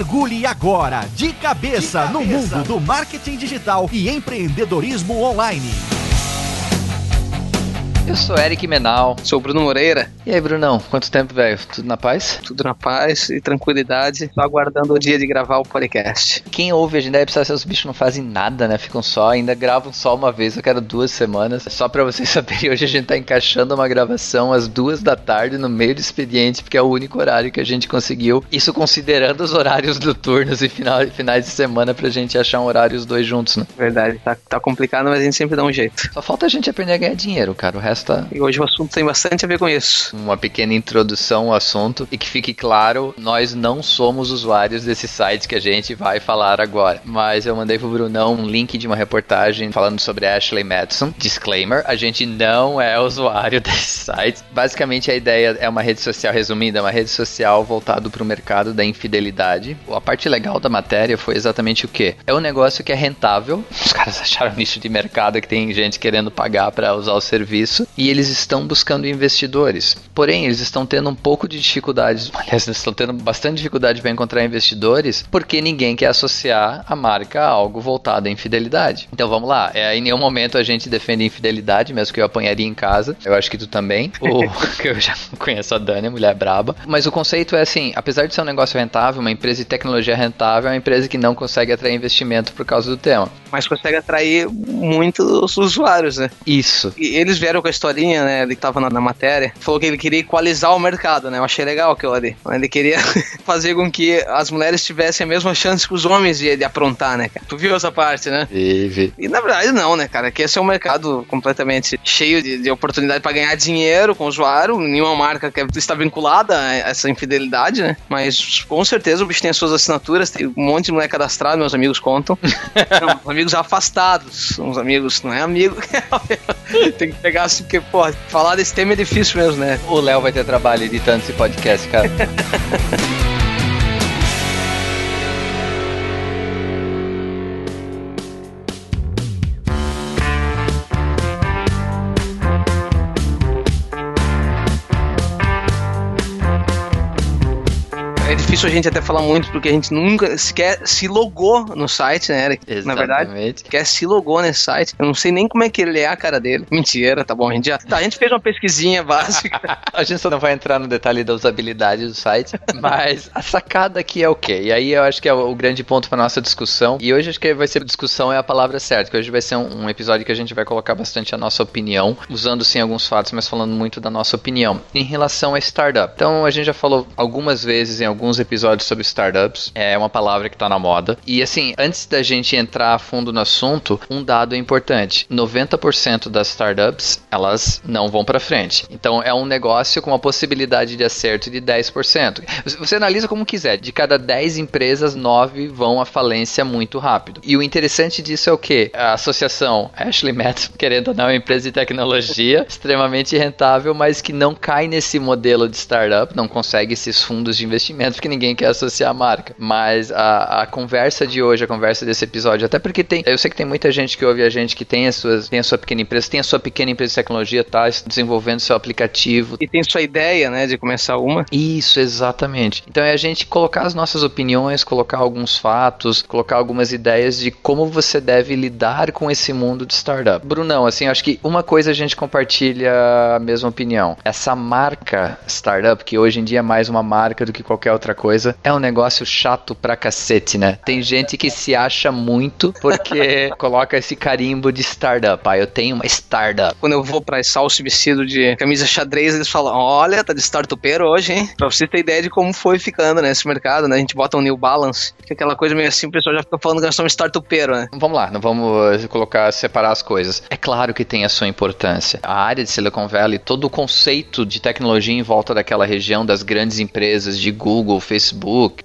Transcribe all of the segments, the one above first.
Mergulhe agora de cabeça, de cabeça. no mundo do marketing digital e empreendedorismo online. Eu sou Eric Menal. Sou o Bruno Moreira. E aí, Brunão, quanto tempo, velho? Tudo na paz? Tudo na paz e tranquilidade. Só aguardando o dia de gravar o podcast. Quem ouve a gente deve pensar os bichos não fazem nada, né? Ficam só, ainda gravam só uma vez a cada duas semanas. Só pra vocês saberem, hoje a gente tá encaixando uma gravação às duas da tarde no meio do expediente, porque é o único horário que a gente conseguiu. Isso considerando os horários noturnos e final, finais de semana pra gente achar um horário os dois juntos, né? Verdade, tá, tá complicado, mas a gente sempre dá um jeito. Só falta a gente aprender a ganhar dinheiro, cara. O resto e hoje o assunto tem bastante a ver com isso. Uma pequena introdução ao assunto e que fique claro, nós não somos usuários desses sites que a gente vai falar agora. Mas eu mandei pro Brunão um link de uma reportagem falando sobre Ashley Madison. Disclaimer, a gente não é usuário desses sites. Basicamente a ideia é uma rede social resumida, é uma rede social voltado para o mercado da infidelidade. A parte legal da matéria foi exatamente o que? É um negócio que é rentável. Os caras acharam nicho de mercado que tem gente querendo pagar para usar o serviço e eles estão buscando investidores. Porém, eles estão tendo um pouco de dificuldades, aliás, eles estão tendo bastante dificuldade para encontrar investidores, porque ninguém quer associar a marca a algo voltado à infidelidade. Então vamos lá, é, em nenhum momento a gente defende infidelidade, mesmo que eu apanharia em casa. Eu acho que tu também. O, que eu já conheço a Dani, a mulher braba. Mas o conceito é assim: apesar de ser um negócio rentável, uma empresa de tecnologia rentável é uma empresa que não consegue atrair investimento por causa do tema. Mas consegue atrair muitos usuários, né? Isso. E eles vieram com a historinha, né? Ele tava na, na, matéria. Falou que ele queria equalizar o mercado, né? Eu achei legal aquilo ali. Ele queria fazer com que as mulheres tivessem a mesma chance que os homens de, de aprontar, né, cara? Tu viu essa parte, né? Vive. E na verdade, não, né, cara? Que esse é um mercado completamente cheio de, de oportunidade para ganhar dinheiro com o usuário. Nenhuma marca quer estar vinculada a essa infidelidade, né? Mas com certeza o bicho tem as suas assinaturas, tem um monte de mulher cadastrada, meus amigos contam. não, amigos afastados. Uns amigos, não é amigo. tem que pegar porque, pô, falar desse tema é difícil mesmo, né? O Léo vai ter trabalho editando esse podcast, cara. difícil a gente até falar muito, porque a gente nunca sequer se logou no site, né, Eric? Exatamente. Na verdade, sequer se logou nesse site. Eu não sei nem como é que ele é a cara dele. Mentira, tá bom, a gente já... Tá, a gente fez uma pesquisinha básica. a gente só não vai entrar no detalhe da usabilidade do site, mas a sacada aqui é o quê? E aí eu acho que é o grande ponto para nossa discussão. E hoje acho que vai ser discussão é a palavra certa, que hoje vai ser um, um episódio que a gente vai colocar bastante a nossa opinião, usando sim alguns fatos, mas falando muito da nossa opinião em relação a startup. Então a gente já falou algumas vezes em alguns episódios sobre startups. É uma palavra que está na moda. E assim, antes da gente entrar a fundo no assunto, um dado é importante: 90% das startups elas não vão para frente. Então é um negócio com uma possibilidade de acerto de 10%. Você analisa como quiser. De cada 10 empresas, 9 vão à falência muito rápido. E o interessante disso é o que? A associação Ashley Madison, querendo ou não, é uma empresa de tecnologia extremamente rentável, mas que não cai nesse modelo de startup, não consegue esses fundos de investimento porque ninguém quer associar a marca. Mas a, a conversa de hoje, a conversa desse episódio, até porque tem. Eu sei que tem muita gente que ouve a gente que tem, as suas, tem a sua pequena empresa, tem a sua pequena empresa de tecnologia, tá desenvolvendo seu aplicativo. E tem sua ideia, né, de começar uma. Isso, exatamente. Então é a gente colocar as nossas opiniões, colocar alguns fatos, colocar algumas ideias de como você deve lidar com esse mundo de startup. Brunão, assim, acho que uma coisa a gente compartilha a mesma opinião. Essa marca startup, que hoje em dia é mais uma marca do que qualquer outra coisa, é um negócio chato pra cacete, né? Tem gente que se acha muito porque coloca esse carimbo de startup. Ah, eu tenho uma startup. Quando eu vou pra Salso vestido de camisa xadrez, eles falam: Olha, tá de startupeiro hoje, hein? Pra você ter ideia de como foi ficando nesse né, mercado, né? A gente bota um New Balance, que é aquela coisa meio assim, o pessoal já fica falando que nós somos startupeiro, né? Vamos lá, não vamos colocar, separar as coisas. É claro que tem a sua importância. A área de Silicon Valley, todo o conceito de tecnologia em volta daquela região, das grandes empresas de Google, Facebook,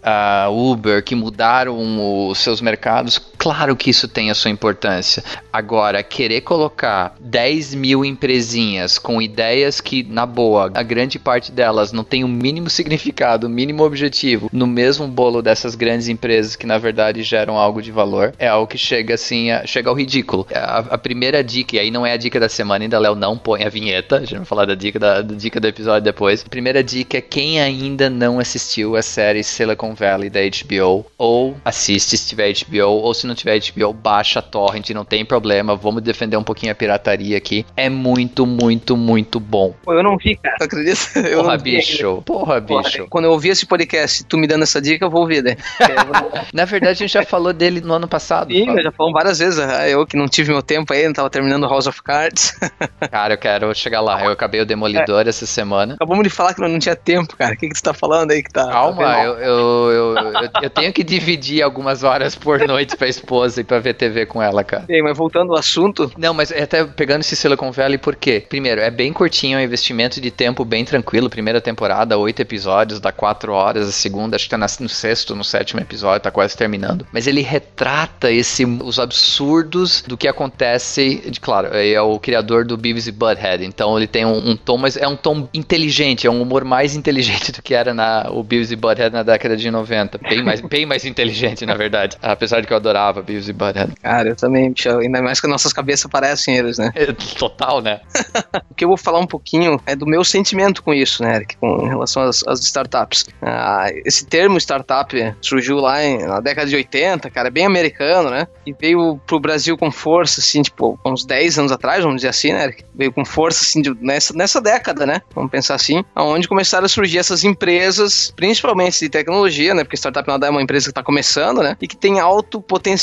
a Uber, que mudaram os seus mercados, Claro que isso tem a sua importância. Agora, querer colocar 10 mil empresinhas com ideias que, na boa, a grande parte delas não tem o mínimo significado, o mínimo objetivo, no mesmo bolo dessas grandes empresas que, na verdade, geram algo de valor, é algo que chega assim, a, chega ao ridículo. A, a, primeira dica, e aí não é a dica da semana, ainda Léo não põe a vinheta, a gente vai falar da dica, da, da dica do episódio depois. A primeira dica é quem ainda não assistiu a série Silicon Valley da HBO, ou assiste se tiver HBO, ou se não tiver HBO, baixa a torrent, não tem problema, vamos defender um pouquinho a pirataria aqui. É muito, muito, muito bom. Pô, eu não vi, cara, acredita? Eu Porra, bicho. Porra, bicho. Quando eu ouvir esse podcast, tu me dando essa dica, eu vou ouvir, né? Na verdade, a gente já falou dele no ano passado. Sim, já falamos várias vezes. Ah, eu que não tive meu tempo aí, não tava terminando House of Cards. Cara, eu quero chegar lá. Eu acabei o Demolidor é. essa semana. Acabamos de falar que não tinha tempo, cara. O que, que tu tá falando aí que tá. Calma, tá eu, eu, eu, eu, tenho que dividir algumas horas por noite pra esposa e pra ver TV com ela, cara. Sim, mas voltando ao assunto. Não, mas até pegando esse Silicon Valley, por quê? Primeiro, é bem curtinho, é um investimento de tempo bem tranquilo. Primeira temporada, oito episódios, dá quatro horas. A segunda, acho que tá no sexto, no sétimo episódio, tá quase terminando. Mas ele retrata esse, os absurdos do que acontece. De, claro, é o criador do Beavis e Butthead, então ele tem um, um, tom, mas é um tom inteligente, é um humor mais inteligente do que era na, o Beavis e Butthead na década de 90. Bem mais, bem mais inteligente, na verdade. Apesar de que eu adorava Beavis e Butthead. Cara, eu também, ainda mais que nossas cabeças parecem eles, né? É, total, né? o que eu vou falar um pouquinho é do meu sentimento com isso, né, Eric, com relação às, às startups. Ah, esse termo startup surgiu lá em, na década de 80, cara, é bem americano, né? E veio pro Brasil com força, assim, tipo, uns 10 anos atrás, vamos dizer assim, né? Veio com força, assim, de, nessa, nessa década, né? Vamos pensar assim, onde começaram a surgir essas empresas, principalmente de tecnologia, né? Porque startup nada é uma empresa que está começando, né? E que tem alto potencial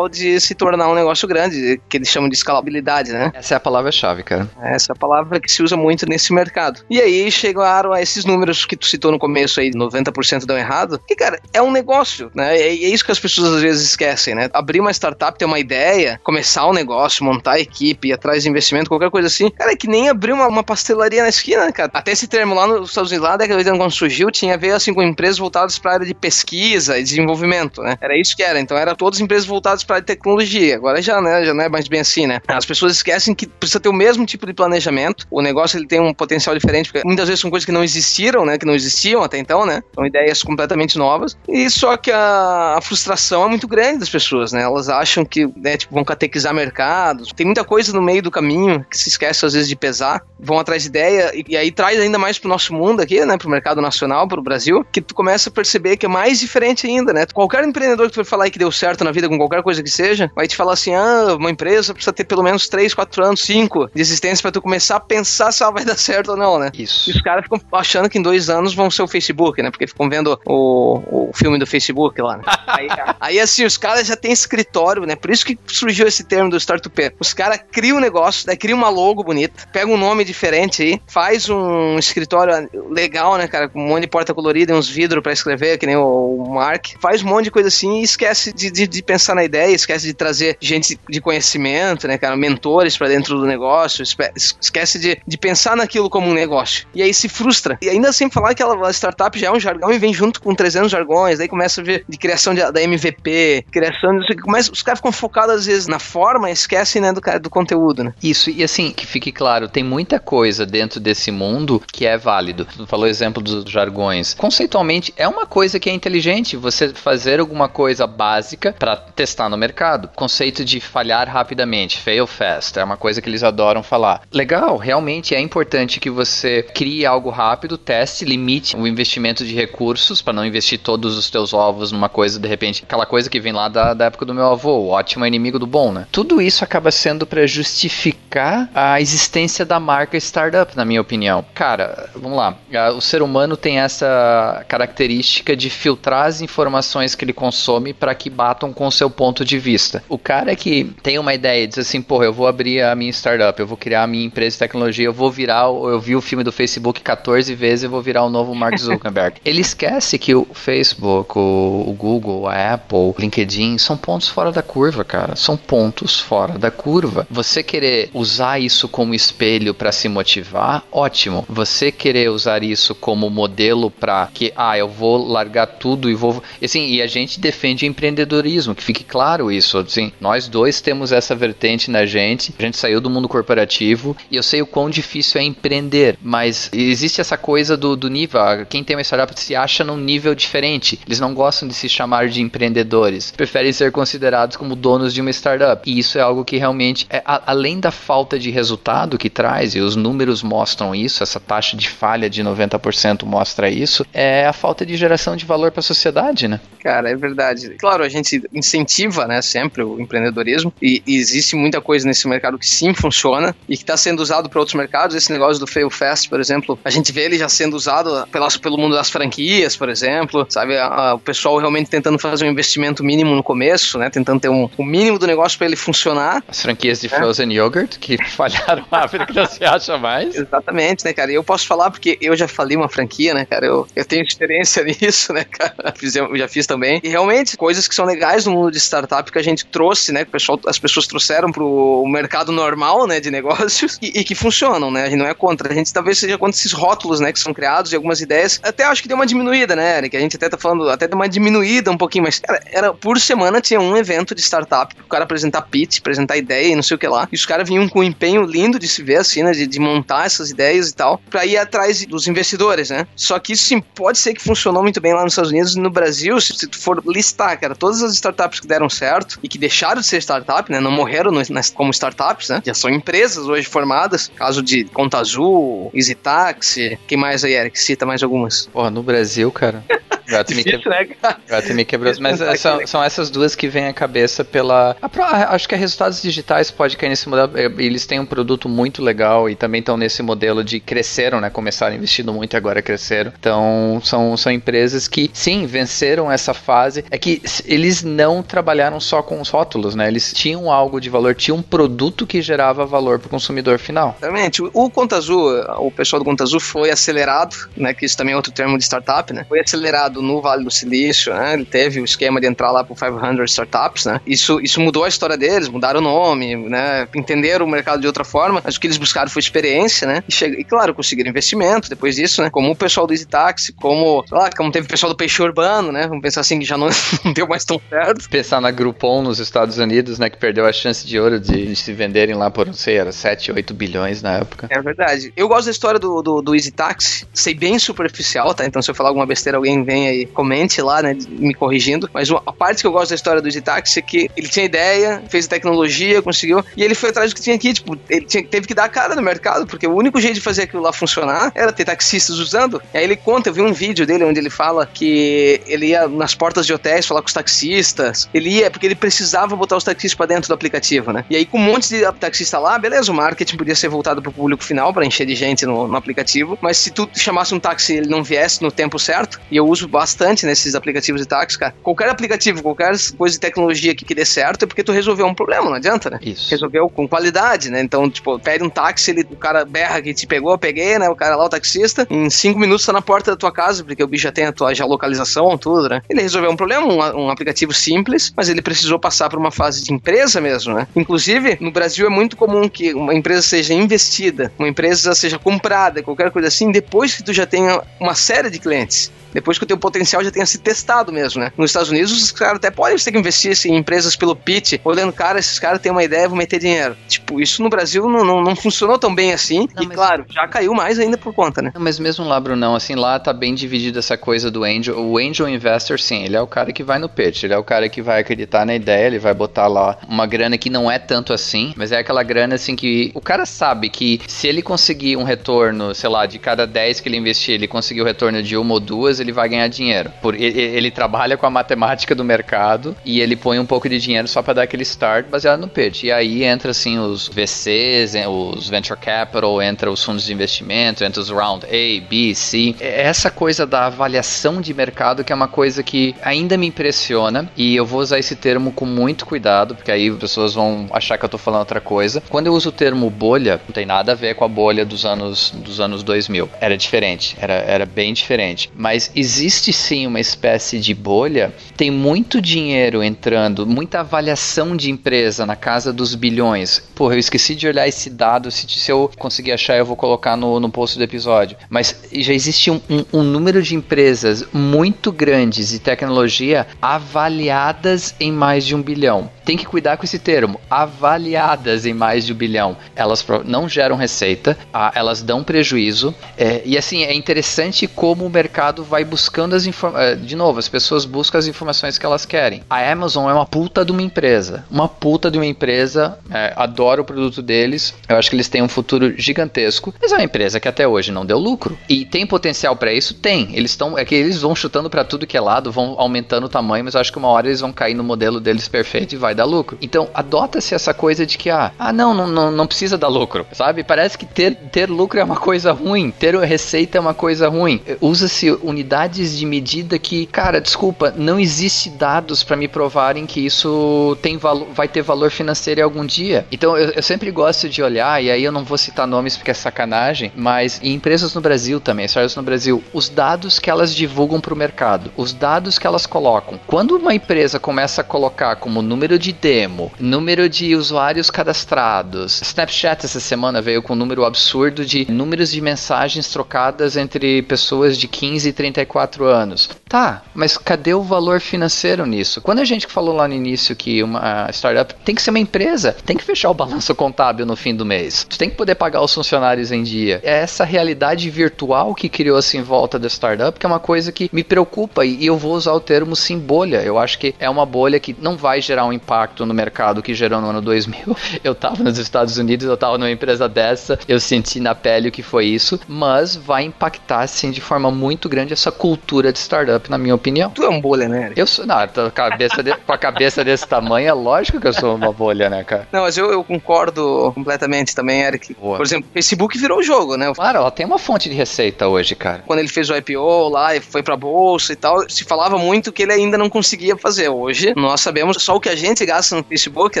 de se tornar um negócio grande, que eles chamam de escalabilidade, né? Essa é a palavra-chave, cara. Essa é a palavra que se usa muito nesse mercado. E aí chegaram a esses números que tu citou no começo aí, 90% dão errado, que, cara, é um negócio, né? É, é isso que as pessoas às vezes esquecem, né? Abrir uma startup, ter uma ideia, começar um negócio, montar a equipe, ir atrás de investimento, qualquer coisa assim. Cara, é que nem abrir uma, uma pastelaria na esquina, cara. Até esse termo lá nos Estados Unidos, lá da década de quando surgiu, tinha a ver assim com empresas voltadas para a área de pesquisa e desenvolvimento, né? Era isso que era. Então era todas empresas voltadas para a tecnologia. Agora já, né, já não é mais bem assim, né? As pessoas esquecem que precisa ter o mesmo tipo de planejamento. O negócio ele tem um potencial diferente, porque muitas vezes são coisas que não existiram, né? Que não existiam até então, né? São ideias completamente novas. E só que a, a frustração é muito grande das pessoas, né? Elas acham que, né, tipo, vão catequizar mercados. Tem muita coisa no meio do caminho que se esquece às vezes de pesar. Vão atrás de ideia e, e aí traz ainda mais pro nosso mundo aqui, né? Pro mercado nacional, pro Brasil, que tu começa a perceber que é mais diferente ainda, né? Qualquer empreendedor que tu for falar que deu certo na vida com qualquer coisa que seja, vai te falar assim: ah, uma empresa precisa ter pelo menos 3, 4 anos, 5 de existência para tu começar a pensar se ela vai dar certo ou não, né? Isso. E os caras ficam achando que em dois anos vão ser o Facebook, né? Porque ficam vendo o, o filme do Facebook lá, né? aí, aí, assim, os caras já têm escritório, né? Por isso que surgiu esse termo do Startup. Os caras criam um negócio, daí criam uma logo bonita, pega um nome diferente aí, faz um escritório legal, né, cara? Com um monte de porta colorida e uns vidros para escrever, que nem o, Mark. Faz um monte de coisa assim e esquece de, de, de, pensar na ideia, esquece de trazer gente de conhecimento, né, cara? Mentores para dentro do negócio, esquece de, de pensar naquilo como um negócio. E aí se frustra. E ainda sem falar que a startup já é um jargão e vem junto com 300 jargões, daí começa a ver de criação de, da MVP, criação. Começa, os caras ficam focados às vezes na forma e esquecem, né, do, do conteúdo, né? Isso, e assim, que fique claro, tem muita coisa dentro desse mundo que é válido. Tu falou exemplo dos jargões. Conceitualmente, é uma coisa que é inteligente você fazer alguma coisa básica para testar no mercado. Conceito de falhar rapidamente, fail fast, é uma coisa que eles adoram falar. Legal, realmente é importante que você crie algo rápido, teste, limite o investimento de recursos para não investir todos os teus ovos numa coisa, de repente, aquela coisa que vem lá da, da época do meu avô, o ótimo é inimigo do bom, né? Tudo isso acaba sendo para justificar a existência da marca startup, na minha opinião. Cara, vamos lá. O ser humano tem essa característica de filtrar as informações que ele consome para que batam com o seu ponto de vista. O cara que tem uma ideia e diz assim, porra, eu vou abrir a minha startup, eu vou criar a minha empresa de tecnologia, eu vou virar, eu vi o filme do Facebook 14 vezes, eu vou virar o novo Mark Zuckerberg. ele esquece que o Facebook, o, o Google, a Apple, o LinkedIn são pontos fora da curva, cara. São pontos fora da curva. Você querer usar isso como espelho para se motivar, ótimo. Você querer usar isso como modelo para que, ah, eu vou largar tudo e vou. Assim, e a gente defende empreendedorismo, que fique fique claro isso. Assim, nós dois temos essa vertente na gente. A gente saiu do mundo corporativo e eu sei o quão difícil é empreender, mas existe essa coisa do, do nível. Quem tem uma startup se acha num nível diferente. Eles não gostam de se chamar de empreendedores, preferem ser considerados como donos de uma startup. E isso é algo que realmente, é, a, além da falta de resultado que traz, e os números mostram isso, essa taxa de falha de 90% mostra isso, é a falta de geração de valor para a sociedade, né? Cara, é verdade. Claro, a gente incentiva, né, sempre o empreendedorismo e, e existe muita coisa nesse mercado que sim funciona e que está sendo usado para outros mercados. Esse negócio do fail fast, por exemplo, a gente vê ele já sendo usado pelas, pelo mundo das franquias, por exemplo, sabe? A, a, o pessoal realmente tentando fazer um investimento mínimo no começo, né? Tentando ter um, o mínimo do negócio para ele funcionar. As franquias de é. frozen yogurt que falharam a África que não se acha mais. Exatamente, né, cara? E eu posso falar porque eu já falei uma franquia, né, cara? Eu, eu tenho experiência nisso, né, cara? Fiz, eu já fiz também. E realmente, coisas que são legais no mundo de startup que a gente trouxe, né? Que o pessoal, as pessoas trouxeram pro mercado normal, né, de negócios e, e que funcionam, né? A gente não é contra. A gente talvez seja contra esses rótulos, né, que são criados e algumas ideias. Até acho que deu uma diminuída, né, Eric? A gente até tá falando, até deu uma diminuída um pouquinho, mas, cara, era por semana tinha um evento de startup, o cara apresentar pitch, apresentar ideia e não sei o que lá. E os caras vinham com um empenho lindo de se ver, assim, né, de, de montar essas ideias e tal, pra ir atrás dos investidores, né? Só que isso sim pode ser que funcionou muito bem lá nos Estados Unidos e no Brasil, se tu for listar, cara, todas as startups que deram certo e que deixaram de ser startup, né, não morreram no, como startups, né, já são empresas hoje formadas, caso de Conta Azul, Easy Taxi, quem mais aí, Eric? Cita mais algumas. Porra, no Brasil, cara. Gato me, quebrou. Né, Gato me quebrou. Mas é, são, são, essas duas que vêm à cabeça pela. A, acho que a resultados digitais pode cair nesse modelo. É, eles têm um produto muito legal e também estão nesse modelo de cresceram, né? Começaram investindo muito e agora cresceram. Então, são, são empresas que, sim, venceram essa fase. É que eles não trabalharam só com os rótulos, né? Eles tinham algo de valor, tinham um produto que gerava valor para o consumidor final. Exatamente. O, o Conta Azul, o pessoal do Conta Azul foi acelerado, né? Que isso também é outro termo de startup, né? Foi acelerado no Vale do Silício, né? Ele teve o esquema de entrar lá pro 500 Startups, né? Isso, isso mudou a história deles, mudaram o nome, né? Entenderam o mercado de outra forma, mas o que eles buscaram foi experiência, né? E, e claro, conseguiram investimento depois disso, né? Como o pessoal do Easy Taxi, como, lá, como teve o pessoal do Peixe Urbano, né? Vamos pensar assim, que já não, não deu mais tão certo. Pensar na Groupon nos Estados Unidos, né? Que perdeu a chance de ouro de, de se venderem lá por, não sei, era 7, 8 bilhões na época. É verdade. Eu gosto da história do, do, do Easy Taxi, sei bem superficial, tá? Então se eu falar alguma besteira, alguém vem comente lá, né, me corrigindo. Mas a parte que eu gosto da história do Taxi é que ele tinha ideia, fez a tecnologia, conseguiu, e ele foi atrás do que tinha aqui, tipo, ele tinha, teve que dar a cara no mercado, porque o único jeito de fazer aquilo lá funcionar era ter taxistas usando. E aí ele conta, eu vi um vídeo dele onde ele fala que ele ia nas portas de hotéis falar com os taxistas. Ele ia porque ele precisava botar os taxistas para dentro do aplicativo, né? E aí com um monte de taxista lá, beleza, o marketing podia ser voltado pro público final para encher de gente no, no aplicativo, mas se tu chamasse um táxi e ele não viesse no tempo certo, e eu uso bastante nesses aplicativos de táxi, cara. Qualquer aplicativo, qualquer coisa de tecnologia que, que dê certo é porque tu resolveu um problema, não adianta, né? Isso. Resolveu com qualidade, né? Então, tipo, pede um táxi, ele, o cara berra que te pegou, peguei, né? O cara lá, o taxista, em cinco minutos tá na porta da tua casa, porque o bicho já tem a tua geolocalização, tudo, né? Ele resolveu um problema, um, um aplicativo simples, mas ele precisou passar por uma fase de empresa mesmo, né? Inclusive, no Brasil é muito comum que uma empresa seja investida, uma empresa seja comprada, qualquer coisa assim, depois que tu já tenha uma série de clientes. Depois que o teu potencial já tenha se testado mesmo, né? Nos Estados Unidos, os caras até podem ter que investir assim, em empresas pelo pitch, olhando, cara, esses caras têm uma ideia, vão meter dinheiro. Tipo, isso no Brasil não, não, não funcionou tão bem assim. Não, e claro, já caiu mais ainda por conta, né? Não, mas mesmo lá, Brunão, assim, lá tá bem dividido essa coisa do angel. O angel investor, sim, ele é o cara que vai no pitch, ele é o cara que vai acreditar na ideia, ele vai botar lá uma grana que não é tanto assim, mas é aquela grana assim que o cara sabe que se ele conseguir um retorno, sei lá, de cada 10 que ele investir, ele conseguir o retorno de uma ou duas, ele vai ganhar dinheiro. Por, ele, ele trabalha com a matemática do mercado e ele põe um pouco de dinheiro só para dar aquele start baseado no pitch. E aí entra assim os VCs, os venture capital, entra os fundos de investimento, entra os round A, B, C. É essa coisa da avaliação de mercado que é uma coisa que ainda me impressiona e eu vou usar esse termo com muito cuidado, porque aí as pessoas vão achar que eu tô falando outra coisa. Quando eu uso o termo bolha, não tem nada a ver com a bolha dos anos dos anos 2000. Era diferente, era, era bem diferente. Mas Existe sim uma espécie de bolha, tem muito dinheiro entrando, muita avaliação de empresa na casa dos bilhões. Porra, eu esqueci de olhar esse dado, se, se eu conseguir achar eu vou colocar no, no post do episódio. Mas já existe um, um, um número de empresas muito grandes de tecnologia avaliadas em mais de um bilhão. Tem que cuidar com esse termo, avaliadas em mais de um bilhão. Elas não geram receita, elas dão prejuízo. É, e assim, é interessante como o mercado vai buscando as informações. É, de novo, as pessoas buscam as informações que elas querem. A Amazon é uma puta de uma empresa. Uma puta de uma empresa. É, adoro o produto deles. Eu acho que eles têm um futuro gigantesco. Mas é uma empresa que até hoje não deu lucro. E tem potencial para isso? Tem. Eles estão. É que eles vão chutando para tudo que é lado, vão aumentando o tamanho, mas eu acho que uma hora eles vão cair no modelo deles perfeito e vai dar lucro. Então, adota-se essa coisa de que, ah, ah não, não, não, não precisa dar lucro, sabe? Parece que ter, ter lucro é uma coisa ruim, ter receita é uma coisa ruim. Usa-se unidades de medida que, cara, desculpa, não existe dados para me provarem que isso tem vai ter valor financeiro algum dia. Então, eu, eu sempre gosto de olhar, e aí eu não vou citar nomes porque é sacanagem, mas em empresas no Brasil também, startups no Brasil, os dados que elas divulgam para o mercado, os dados que elas colocam. Quando uma empresa começa a colocar como número de demo, número de usuários cadastrados, Snapchat essa semana veio com um número absurdo de números de mensagens trocadas entre pessoas de 15 e 34 anos. Tá, mas cadê o valor financeiro nisso? Quando a gente falou lá no início que uma startup tem que ser uma empresa, tem que fechar o balanço contábil no fim do mês. Tu tem que poder pagar os funcionários em dia. É essa realidade virtual que criou-se em volta da startup que é uma coisa que me preocupa e eu vou usar o termo sim bolha. Eu acho que é uma bolha que não vai gerar um impacto no mercado que gerou no ano 2000. Eu tava nos Estados Unidos, eu tava numa empresa dessa, eu senti na pele o que foi isso, mas vai impactar sim de forma muito grande essa cultura de startup, na minha opinião. Tu é um bolha, né? Eu sou, não, a cabeça de, com a cabeça desse tamanho, é lógico que eu sou uma bolha, né, cara? Não, mas eu, eu concordo completamente também, Eric. Boa. Por exemplo, Facebook virou o jogo, né? Claro, ela tem uma fonte de receita hoje, cara. Quando ele fez o IPO lá e foi pra bolsa e tal, se falava muito que ele ainda não conseguia fazer. Hoje, nós sabemos só o que a gente gasta no Facebook,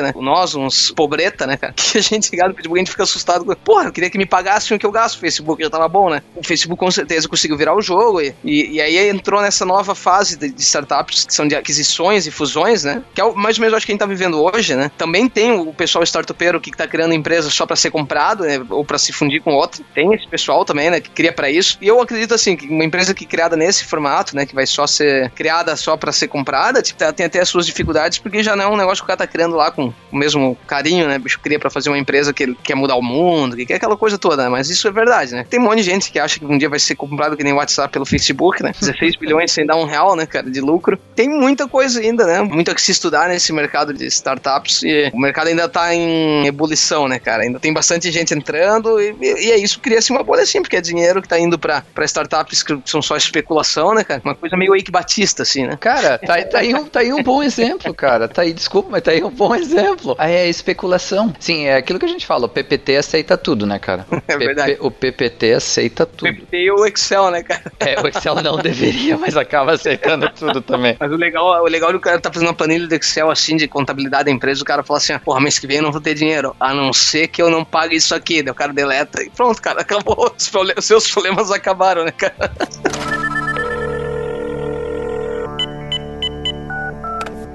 né? Nós, uns pobreta, né, cara? Que a gente gasta no Facebook, a gente fica assustado com. Porra, eu queria que me pagassem o que eu gasto no Facebook, já tava bom, né? O Facebook com certeza conseguiu virar o jogo e, e, e aí entrou nessa nova fase de, de, startups que são de aquisições e fusões, né? Que é mais ou menos acho que a gente tá vivendo hoje, né? Também tem o pessoal startupeiro que tá criando empresa só para ser comprado, né? Ou para se fundir com outro. Tem esse pessoal também, né? Que cria para isso. E eu acredito assim, que uma empresa que é criada nesse formato, né? Que vai só ser criada só para ser comprada, tipo, tem até as suas dificuldades, porque já não é um negócio que o cara tá criando lá com o mesmo carinho, né? O bicho cria para fazer uma empresa que quer mudar o mundo, que quer aquela coisa toda, né? Mas isso é verdade, né? Tem um monte de gente que acha que um dia vai ser comprado que nem o WhatsApp pelo Facebook, né? 16 bilhões sem dar um real, né, cara, de lucro. Tem muita coisa ainda, né? Muito a que se estudar nesse mercado de startups e o mercado ainda tá em ebulição, né, cara? Ainda tem bastante gente entrando e, e é isso, cria-se uma bolha assim, porque é dinheiro que tá indo pra, pra startups que são só especulação, né, cara? Uma coisa meio Eike Batista, assim, né? Cara, tá, tá, aí um, tá aí um bom exemplo, cara. Tá aí, desculpa, mas tá aí um bom exemplo. Aí é especulação. Sim, é aquilo que a gente fala, o PPT aceita tudo, né, cara? É verdade. o PPT aceita tudo. O PPT e o Excel, né, cara? É, o Excel não deveria, mas acaba aceitando tudo também. Mas o legal, o legal do cara tá fazendo uma planilha do Excel assim de contabilidade da empresa, o cara fala assim: porra, mês que vem eu não vou ter dinheiro, a não ser que eu não pague isso aqui. Daí o cara deleta e pronto, cara, acabou. Os seus problemas acabaram, né, cara?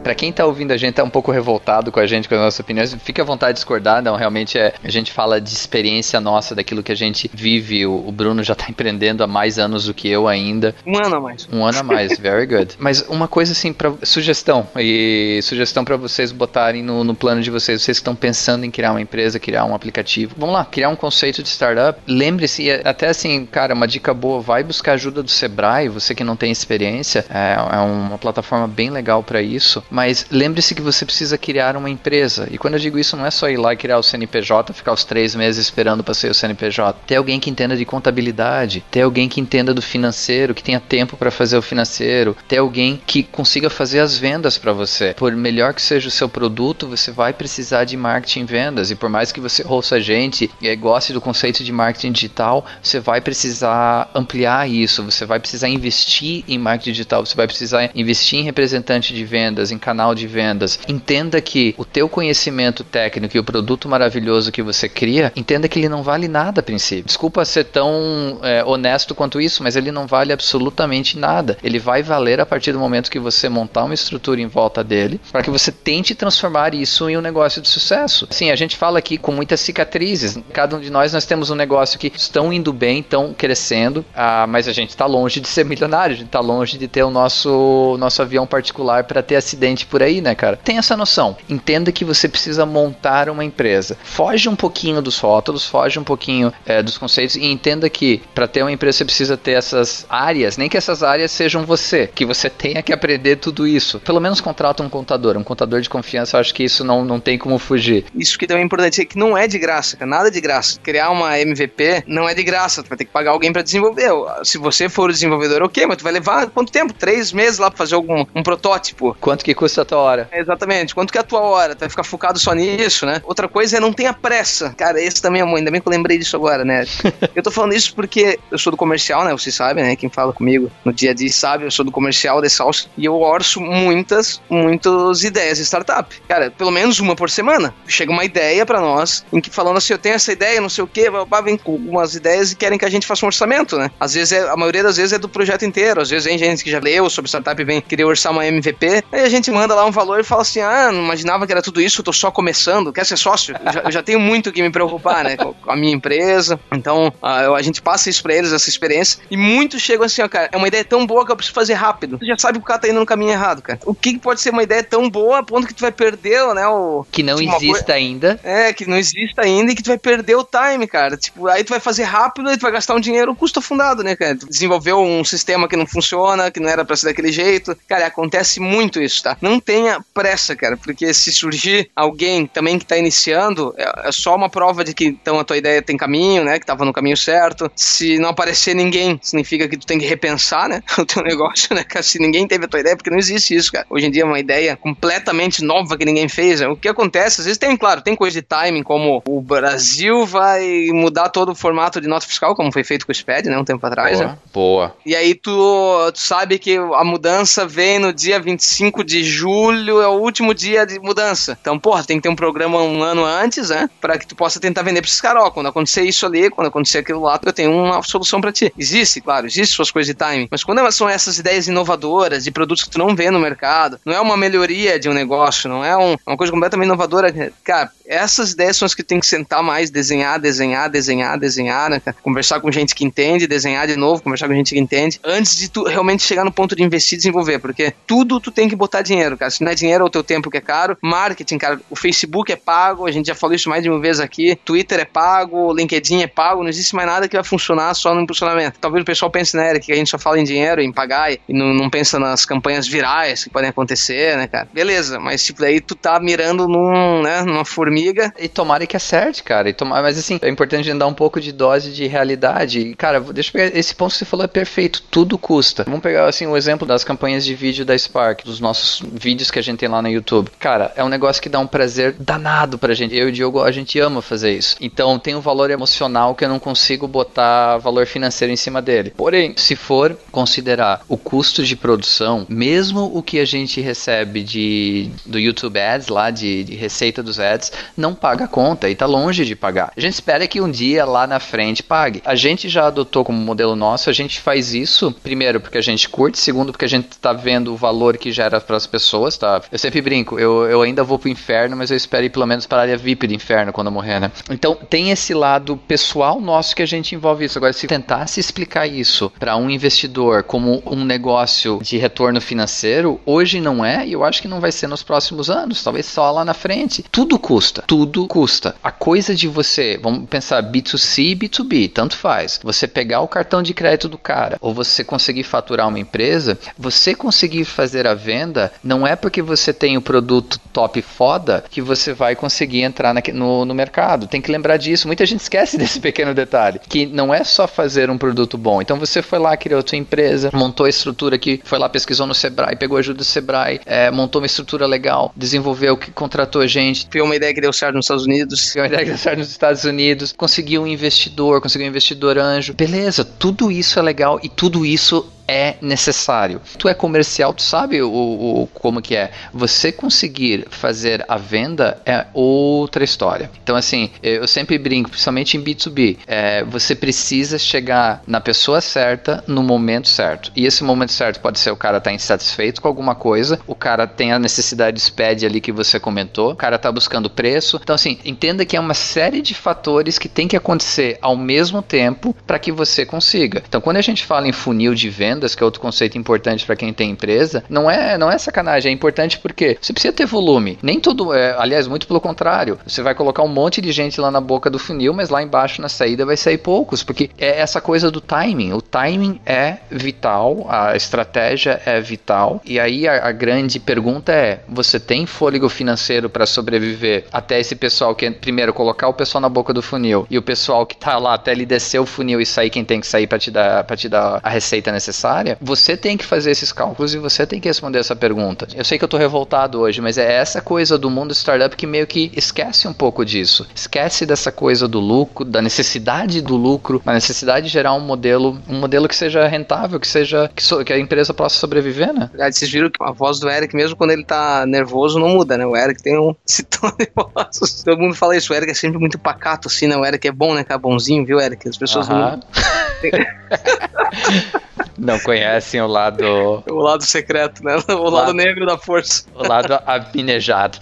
para quem tá ouvindo a gente, tá um pouco revoltado com a gente, com as nossas opiniões, fique à vontade de discordar, não, realmente é, a gente fala de experiência nossa, daquilo que a gente vive, o, o Bruno já tá empreendendo há mais anos do que eu ainda. Um ano a mais. Um ano a mais, very good. Mas uma coisa assim, pra, sugestão, e sugestão para vocês botarem no, no plano de vocês, vocês que estão pensando em criar uma empresa, criar um aplicativo, vamos lá, criar um conceito de startup, lembre-se, até assim, cara, uma dica boa, vai buscar ajuda do Sebrae, você que não tem experiência, é, é uma plataforma bem legal para isso, mas lembre-se que você precisa criar uma empresa. E quando eu digo isso, não é só ir lá e criar o CNPJ, ficar os três meses esperando para ser o CNPJ. Ter alguém que entenda de contabilidade, ter alguém que entenda do financeiro, que tenha tempo para fazer o financeiro, ter alguém que consiga fazer as vendas para você. Por melhor que seja o seu produto, você vai precisar de marketing e vendas. E por mais que você ouça a gente e goste do conceito de marketing digital, você vai precisar ampliar isso, você vai precisar investir em marketing digital, você vai precisar investir em representante de vendas, em canal de vendas, entenda que o teu conhecimento técnico e o produto maravilhoso que você cria, entenda que ele não vale nada a princípio. Desculpa ser tão é, honesto quanto isso, mas ele não vale absolutamente nada. Ele vai valer a partir do momento que você montar uma estrutura em volta dele, para que você tente transformar isso em um negócio de sucesso. Sim, a gente fala aqui com muitas cicatrizes. Cada um de nós nós temos um negócio que estão indo bem, estão crescendo, ah, mas a gente está longe de ser milionário, a gente está longe de ter o nosso nosso avião particular para ter acidente por aí, né, cara? Tem essa noção. Entenda que você precisa montar uma empresa. Foge um pouquinho dos rótulos, foge um pouquinho é, dos conceitos e entenda que para ter uma empresa você precisa ter essas áreas, nem que essas áreas sejam você, que você tenha que aprender tudo isso. Pelo menos contrata um contador, um contador de confiança, eu acho que isso não, não tem como fugir. Isso que também é importante é que não é de graça, cara, nada de graça. Criar uma MVP não é de graça, tu vai ter que pagar alguém para desenvolver. Se você for o desenvolvedor, ok, mas tu vai levar quanto tempo? Três meses lá pra fazer algum um protótipo. Quanto que custa a tua hora? É, exatamente, quanto que é a tua hora? Tu vai ficar focado só nisso, né? Outra coisa é não tenha pressa. Cara, esse também é ainda bem que eu lembrei disso agora, né? eu tô falando isso porque eu sou do comercial, né? Vocês sabem, né? Quem fala comigo no dia a dia sabe, eu sou do comercial de Salsa e eu orço muitas, muitas ideias de startup. Cara, pelo menos uma por semana. Chega uma ideia para nós em que falando assim, eu tenho essa ideia, não sei o quê, vem com algumas ideias e querem que a gente faça um orçamento, né? Às vezes é, a maioria das vezes é do projeto inteiro, às vezes vem gente que já leu sobre startup e vem querer orçar uma MVP, aí a gente manda lá um valor e fala assim: "Ah, não imaginava que era tudo isso, eu tô só começando, quer ser sócio?" Eu já, eu já tenho muito que me preocupar, né, com a minha empresa. Então, a, a gente passa isso para eles essa experiência e muitos chegam assim, ó, cara, é uma ideia tão boa que eu preciso fazer rápido. Tu já sabe que o cara tá indo no caminho errado, cara. O que pode ser uma ideia tão boa a ponto que tu vai perder, né, o que não exista ainda. É, que não exista ainda e que tu vai perder o time, cara. Tipo, aí tu vai fazer rápido e tu vai gastar um dinheiro custo afundado, né, cara? Tu desenvolveu um sistema que não funciona, que não era para ser daquele jeito. Cara, acontece muito isso, tá? Não tenha pressa, cara, porque se surgir alguém também que tá iniciando, é, é só uma prova de que então a tua ideia tem caminho, né, que tava no caminho certo. Se não aparecer ninguém, significa que tu tem que repensar, né, o teu negócio, né, cara? Se ninguém teve a tua ideia, porque não existe isso, cara. Hoje em dia é uma ideia completamente nova que ninguém fez. Né? O que acontece, às vezes tem, claro, tem coisa de timing, como o Brasil vai mudar todo o formato de nota fiscal, como foi feito com o SPED, né, um tempo atrás, boa, né? Boa. E aí tu, tu sabe que a mudança vem no dia 25 de julho, é o último dia de mudança. Então, porra, tem que ter um programa um ano antes, né, para que tu possa tentar vender pra esses caras, ó, quando acontecer isso ali, quando acontecer aquilo lá, eu tenho uma solução para ti. Existe, claro, existe suas coisas de timing, mas quando são essas ideias inovadoras, de produtos que tu não vê no mercado, não é uma melhoria de um negócio, não é um, uma coisa completamente inovadora, cara, essas ideias são as que tem que sentar mais, desenhar, desenhar, desenhar, desenhar, né, cara? Conversar com gente que entende, desenhar de novo, conversar com gente que entende, antes de tu realmente chegar no ponto de investir e desenvolver, porque tudo tu tem que botar dinheiro, cara. Se não é dinheiro, é o teu tempo que é caro. Marketing, cara, o Facebook é pago, a gente já falou isso mais de uma vez aqui, Twitter é pago, LinkedIn é pago, não existe mais nada que vai funcionar só no impulsionamento. Talvez o pessoal pense, né, Eric, que a gente só fala em dinheiro, em pagar, e não, não pensa nas campanhas virais que podem acontecer, né, cara? Beleza, mas tipo, daí tu tá mirando num, né, numa formiga. E tomara que acerte, cara. E tomar, mas assim, é importante dar um pouco de dose de realidade. E, cara, deixa eu pegar. Esse ponto que você falou é perfeito. Tudo custa. Vamos pegar assim o exemplo das campanhas de vídeo da Spark, dos nossos vídeos que a gente tem lá no YouTube. Cara, é um negócio que dá um prazer danado pra gente. Eu e o Diogo, a gente ama fazer isso. Então tem um valor emocional que eu não consigo botar valor financeiro em cima dele. Porém, se for considerar o custo de produção, mesmo o que a gente recebe de do YouTube Ads lá de, de receita dos ads, não paga a conta e tá longe de pagar. A gente espera que um dia lá na frente pague. A gente já adotou como modelo nosso, a gente faz isso primeiro porque a gente curte, segundo porque a gente tá vendo o valor que gera para as pessoas, tá? Eu sempre brinco, eu, eu ainda vou pro inferno, mas eu espero ir pelo menos para a área VIP do inferno quando eu morrer, né? Então tem esse lado pessoal nosso que a gente envolve isso. Agora, se tentasse explicar isso para um investidor como um negócio de retorno financeiro, hoje não é e eu acho que não vai ser nos próximos anos, talvez só lá na frente. Tudo custa, tudo custa. A coisa de você, vamos pensar B2C e B2B, tanto faz. Você pegar o cartão de crédito do cara ou você conseguir faturar uma empresa, você conseguir fazer a venda não é porque você tem o produto top foda que você vai conseguir entrar na, no, no mercado. Tem que lembrar disso. Muita gente esquece desse pequeno detalhe, que não é só fazer um produto bom. Então você foi lá, criou a sua empresa, montou a estrutura aqui, foi lá, pesquisou no Sebrae, pegou ajuda do Sebrae, é, montou uma estrutura legal, desenvolveu, que contratou a gente. Criou uma ideia que deu certo nos Estados Unidos. Criou uma ideia que deu certo nos Estados Unidos, conseguiu um investidor, conseguiu um investidor anjo. Beleza, tudo isso é legal e tudo isso é necessário. Tu é comercial, tu sabe o, o como que é. Você conseguir fazer a venda é outra história. Então, assim, eu sempre brinco, principalmente em B2B, é, você precisa chegar na pessoa certa no momento certo. E esse momento certo pode ser o cara tá insatisfeito com alguma coisa, o cara tem a necessidade de SPED ali que você comentou, o cara tá buscando preço. Então, assim, entenda que é uma série de fatores que tem que acontecer ao mesmo tempo para que você consiga. Então, quando a gente fala em funil de vendas, que é outro conceito importante para quem tem empresa, não é, não é sacanagem, é importante porque você precisa ter volume. Nem tudo é, aliás, muito pelo contrário. Você vai colocar um monte de gente lá na boca do funil, mas lá embaixo na saída vai sair poucos, porque é essa coisa do timing. O timing é vital, a estratégia é vital. E aí a, a grande pergunta é: você tem fôlego financeiro para sobreviver até esse pessoal que primeiro colocar o pessoal na boca do funil e o pessoal que tá lá até ele descer o funil e sair quem tem que sair para te dar para te dar a receita necessária? Você tem que fazer esses cálculos e você tem que responder essa pergunta. Eu sei que eu tô revoltado hoje, mas é essa coisa do mundo startup que meio que esquece um pouco disso. Esquece dessa coisa do lucro, da necessidade do lucro, a necessidade de gerar um modelo, um modelo que seja rentável, que seja que, so, que a empresa possa sobreviver, né? Verdade, vocês viram que a voz do Eric, mesmo quando ele tá nervoso, não muda, né? O Eric tem um tom de voz. Todo mundo fala isso, o Eric é sempre muito pacato, assim, né? O Eric é bom, né? Que é bonzinho, viu, Eric? As pessoas não... não conhecem o lado. O lado secreto, né? O, o lado, lado negro da força. O lado abinejado.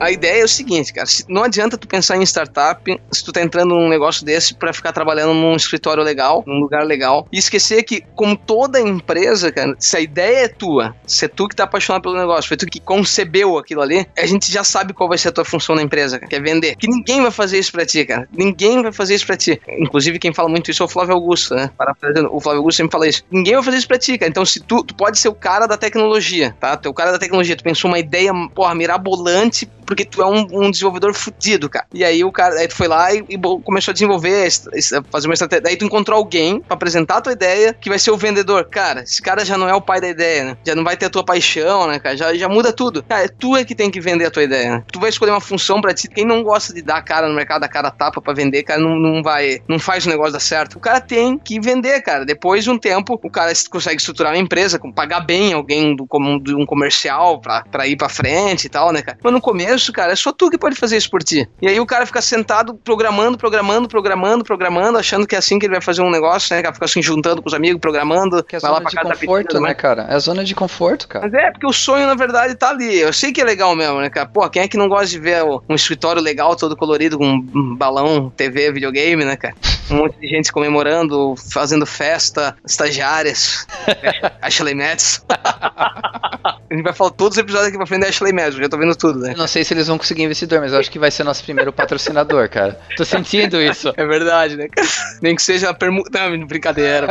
A ideia é o seguinte, cara, não adianta tu pensar em startup se tu tá entrando num negócio desse para ficar trabalhando num escritório legal, num lugar legal, e esquecer que, como toda empresa, cara, se a ideia é tua, se é tu que tá apaixonado pelo negócio, foi tu que concebeu aquilo ali, a gente já sabe qual vai ser a tua função na empresa, cara, que é vender. Que ninguém vai fazer isso pra ti, cara. Ninguém vai fazer isso pra ti. Inclusive, quem fala muito isso é o Flávio Augusto, né? O Flávio Augusto sempre fala isso. Ninguém vai fazer isso pra ti, cara. Então, se tu, tu pode ser o cara da tecnologia, tá? Tu é o cara da tecnologia, tu pensou uma ideia, porra, mirabolante porque tu é um, um desenvolvedor fudido, cara. E aí o cara, aí tu foi lá e, e começou a desenvolver, fazer uma estratégia. Daí tu encontrou alguém para apresentar a tua ideia que vai ser o vendedor. Cara, esse cara já não é o pai da ideia, né? Já não vai ter a tua paixão, né, cara? Já, já muda tudo. Cara, é tu é que tem que vender a tua ideia, né? Tu vai escolher uma função para ti. Quem não gosta de dar cara no mercado, a cara tapa para vender, cara, não, não vai, não faz o negócio dar certo. O cara tem que vender, cara. Depois de um tempo, o cara consegue estruturar uma empresa, pagar bem alguém do, de um comercial pra, pra ir pra frente e tal, né, cara? Mas no começo, isso, cara. É só tu que pode fazer isso por ti. E aí o cara fica sentado programando, programando, programando, programando, achando que é assim que ele vai fazer um negócio, né? Cara, fica assim juntando com os amigos, programando. Que é vai lá pra de casa conforto, da né, cara? É a zona de conforto, cara. Mas é, porque o sonho, na verdade, tá ali. Eu sei que é legal mesmo, né, cara? Pô, quem é que não gosta de ver um escritório legal, todo colorido, com um balão, TV, videogame, né, cara? Um monte de gente comemorando, fazendo festa, estagiárias, Ashley Metz. A gente vai falar todos os episódios aqui pra frente da Ashley Madison, já tô vendo tudo, né? Eu não sei se eles vão conseguir investidor, mas eu acho que vai ser nosso primeiro patrocinador, cara. Tô sentindo isso. É verdade, né? Nem que seja permuta. Não, brincadeira.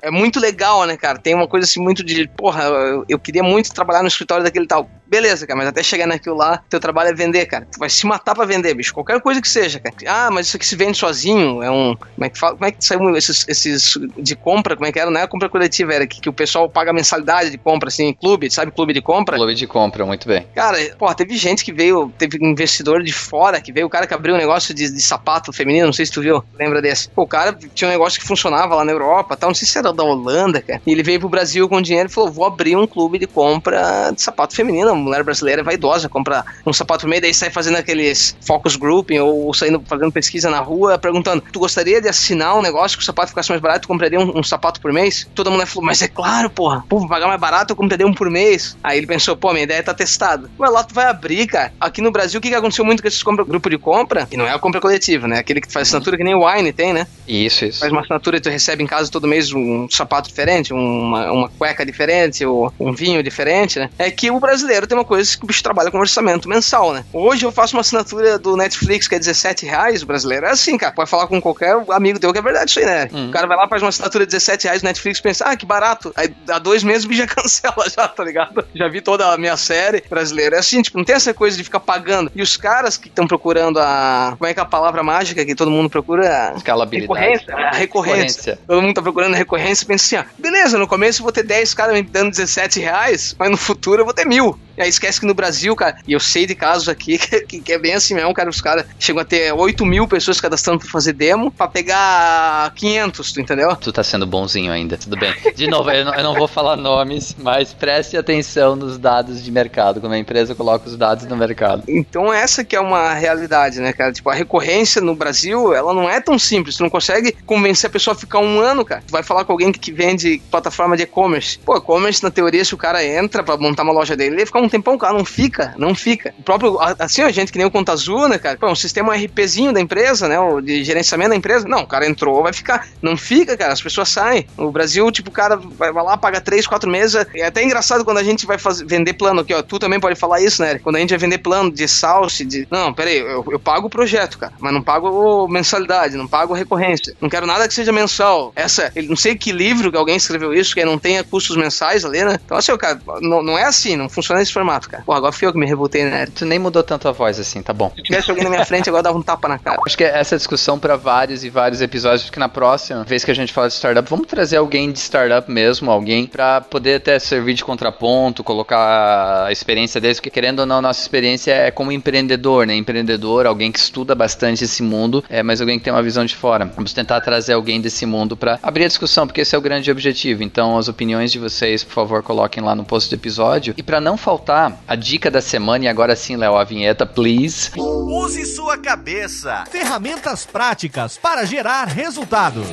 é muito legal, né, cara? Tem uma coisa assim muito de, porra, eu, eu queria muito trabalhar no escritório daquele tal. Beleza, cara, mas até chegar naquilo lá, teu trabalho é vender, cara. Tu vai se matar pra vender, bicho. Qualquer coisa que seja, cara. Ah, mas isso aqui se vende sozinho. É um. Como é que fala? Como é que saiu esses, esses de compra? Como é que era? Não é compra coletiva, era que, que o pessoal paga mensalidade de compra, assim, clube, sabe? Clube de compra. Clube de compra, muito bem. Cara, pô, teve gente que veio, teve investidor de fora que veio, o cara que abriu um negócio de, de sapato feminino, não sei se tu viu, lembra desse. Pô, o cara tinha um negócio que funcionava lá na Europa, tal, não sei se era da Holanda, cara. E ele veio pro Brasil com dinheiro e falou: vou abrir um clube de compra de sapato feminino. Mulher brasileira é vaidosa, compra um sapato por meio, daí sai fazendo aqueles focus grouping ou saindo fazendo pesquisa na rua, perguntando: tu gostaria de assinar um negócio que o sapato ficasse mais barato, tu compraria um, um sapato por mês? Todo mundo falou: mas é claro, porra, pô, vou pagar mais barato, eu compraria um por mês. Aí ele pensou: pô, minha ideia tá testada. Mas lá tu vai abrir, cara. Aqui no Brasil, o que, que aconteceu muito com esses compra, grupo de compra? E não é a compra coletiva, né? Aquele que faz assinatura que nem o Wine tem, né? Isso, isso. Faz uma assinatura e tu recebe em casa todo mês um sapato diferente, uma, uma cueca diferente, ou um vinho diferente, né? É que o brasileiro tem uma coisa que o bicho trabalha com orçamento mensal, né? Hoje eu faço uma assinatura do Netflix que é 17 reais, o brasileiro é assim, cara. Pode falar com qualquer amigo teu que é verdade isso aí, né? Hum. O cara vai lá, faz uma assinatura de 17 reais no Netflix e pensa, ah, que barato. Aí há dois meses o bicho já cancela já, tá ligado? Já vi toda a minha série brasileira. É assim, tipo, não tem essa coisa de ficar pagando. E os caras que estão procurando a. Como é que é a palavra mágica que todo mundo procura? Escalabilidade. Recorrência. A recorrência. recorrência. Todo mundo tá procurando recorrência e pensa assim, ó, beleza, no começo eu vou ter 10 caras me dando 17 reais, mas no futuro eu vou ter mil. E aí esquece que no Brasil, cara, e eu sei de casos aqui que, que é bem assim mesmo, cara, os caras chegam a ter 8 mil pessoas cadastrando pra fazer demo pra pegar 500, tu entendeu? Tu tá sendo bonzinho ainda, tudo bem. De novo, eu não, eu não vou falar nomes, mas preste atenção nos dados de mercado, como a empresa coloca os dados no mercado. Então essa que é uma realidade, né, cara? Tipo, a recorrência no Brasil, ela não é tão simples. Tu não consegue convencer a pessoa a ficar um ano, cara. Tu vai falar com alguém que vende plataforma de e-commerce. Pô, e-commerce, na teoria, se o cara entra pra montar uma loja dele, ele vai ficar um tempão, cara. Não fica, não fica. O próprio, assim, a gente que nem o Conta Azul, né, cara? Pô, um sistema RPzinho da empresa, né? De gerenciamento da empresa. Não, o cara entrou, vai ficar. Não fica, cara. As pessoas saem. No Brasil, tipo, o cara vai lá, paga 3, 4 meses. É até engraçado quando a gente vai fazer, vender plano aqui, ó. Tu também pode falar isso, né? Quando a gente vai vender plano de salse, de. Não, peraí, eu, eu pago o projeto, cara. Mas não pago mensalidade, não pago recorrência. Não quero nada que seja mensal. Essa, ele não sei que livro que alguém escreveu isso, que não tenha custos mensais ali, né? Então, assim, cara, não, não é assim, não funciona nesse formato, cara. Pô, agora fui eu que me revoltei, né? Tu nem mudou tanto a voz assim, tá bom. Se tivesse alguém na minha frente, agora dava um tapa na cara. Acho que essa discussão para vários e vários episódios, acho que na próxima vez que a gente fala de startup, vamos trazer alguém de startup mesmo, alguém para poder até servir de contraponto, colocar a experiência deles, porque querendo ou não, nossa experiência é como empreendedor, né? Empreendedor, alguém que estuda bastante esse mundo, é, mas alguém que tem uma visão de fora. Vamos tentar trazer alguém desse mundo para abrir a discussão, porque esse é o grande objetivo. Então, as opiniões de vocês, por favor, coloquem lá no post do episódio. E para não faltar, a dica da semana, e agora sim, Léo, a vinheta, please. Use sua cabeça. Ferramentas práticas para gerar resultados.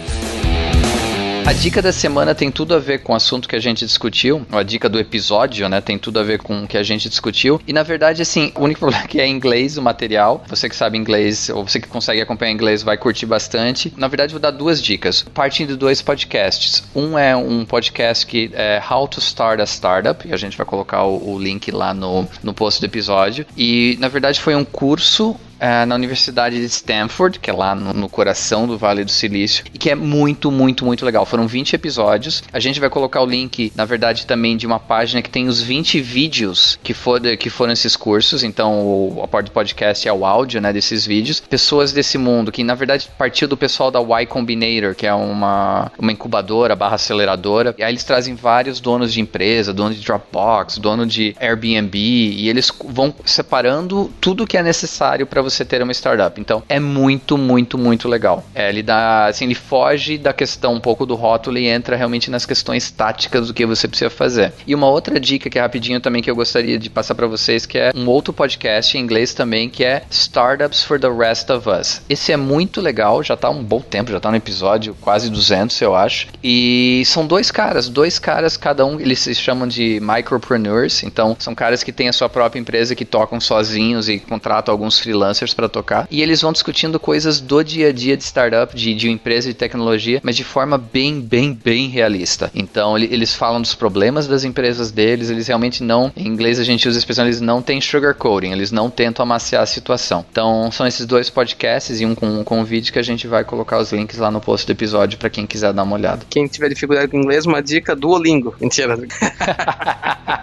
A dica da semana tem tudo a ver com o assunto que a gente discutiu, a dica do episódio, né, tem tudo a ver com o que a gente discutiu. E na verdade, assim, o único problema é que é em inglês o material. Você que sabe inglês ou você que consegue acompanhar inglês vai curtir bastante. Na verdade, vou dar duas dicas, partindo de dois podcasts. Um é um podcast que é How to Start a Startup, e a gente vai colocar o, o link lá no, no post do episódio. E na verdade foi um curso é, na Universidade de Stanford, que é lá no, no, coração do Vale do Silício, e que é muito, muito, muito legal. Foram 20 episódios. A gente vai colocar o link, na verdade, também de uma página que tem os 20 vídeos que, for, que foram esses cursos. Então, o, a parte do podcast é o áudio né, desses vídeos. Pessoas desse mundo, que na verdade partiu do pessoal da Y Combinator, que é uma, uma incubadora barra aceleradora. E aí eles trazem vários donos de empresa, dono de Dropbox, dono de Airbnb, e eles vão separando tudo que é necessário para você você ter uma startup. Então é muito, muito, muito legal. É, ele dá, assim, ele foge da questão um pouco do rótulo e entra realmente nas questões táticas do que você precisa fazer. E uma outra dica que é rapidinho também que eu gostaria de passar para vocês que é um outro podcast em inglês também que é Startups for the Rest of Us. Esse é muito legal, já tá um bom tempo, já tá no episódio quase 200, eu acho. E são dois caras, dois caras, cada um, eles se chamam de micropreneurs, então são caras que têm a sua própria empresa que tocam sozinhos e contratam alguns freelancers para tocar. E eles vão discutindo coisas do dia a dia de startup, de, de empresa de tecnologia, mas de forma bem, bem, bem realista. Então eles falam dos problemas das empresas deles, eles realmente não, em inglês a gente usa a expressão, eles não têm sugarcoating, eles não tentam amaciar a situação. Então são esses dois podcasts e um com, um com um vídeo que a gente vai colocar os links lá no post do episódio para quem quiser dar uma olhada. Quem tiver dificuldade com inglês, uma dica Duolingo. Mentira.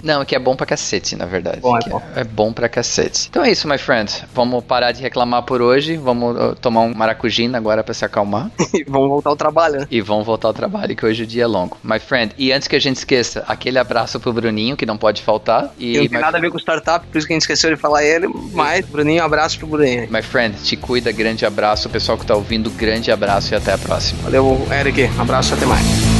não, que é bom pra cacete, na verdade. Bom, é, bom. é bom pra cacete. Então é isso, my friend. Vamos parar parar de reclamar por hoje, vamos uh, tomar um maracujina agora para se acalmar. e vamos voltar ao trabalho. Né? E vamos voltar ao trabalho, que hoje o dia é longo. My friend, e antes que a gente esqueça, aquele abraço pro Bruninho, que não pode faltar. E não tem nada a ver com startup, por isso que a gente esqueceu de falar ele, mas Bruninho, um abraço pro Bruninho. My friend, te cuida, grande abraço. O pessoal que tá ouvindo, grande abraço e até a próxima. Valeu, Eric. Um abraço, até mais.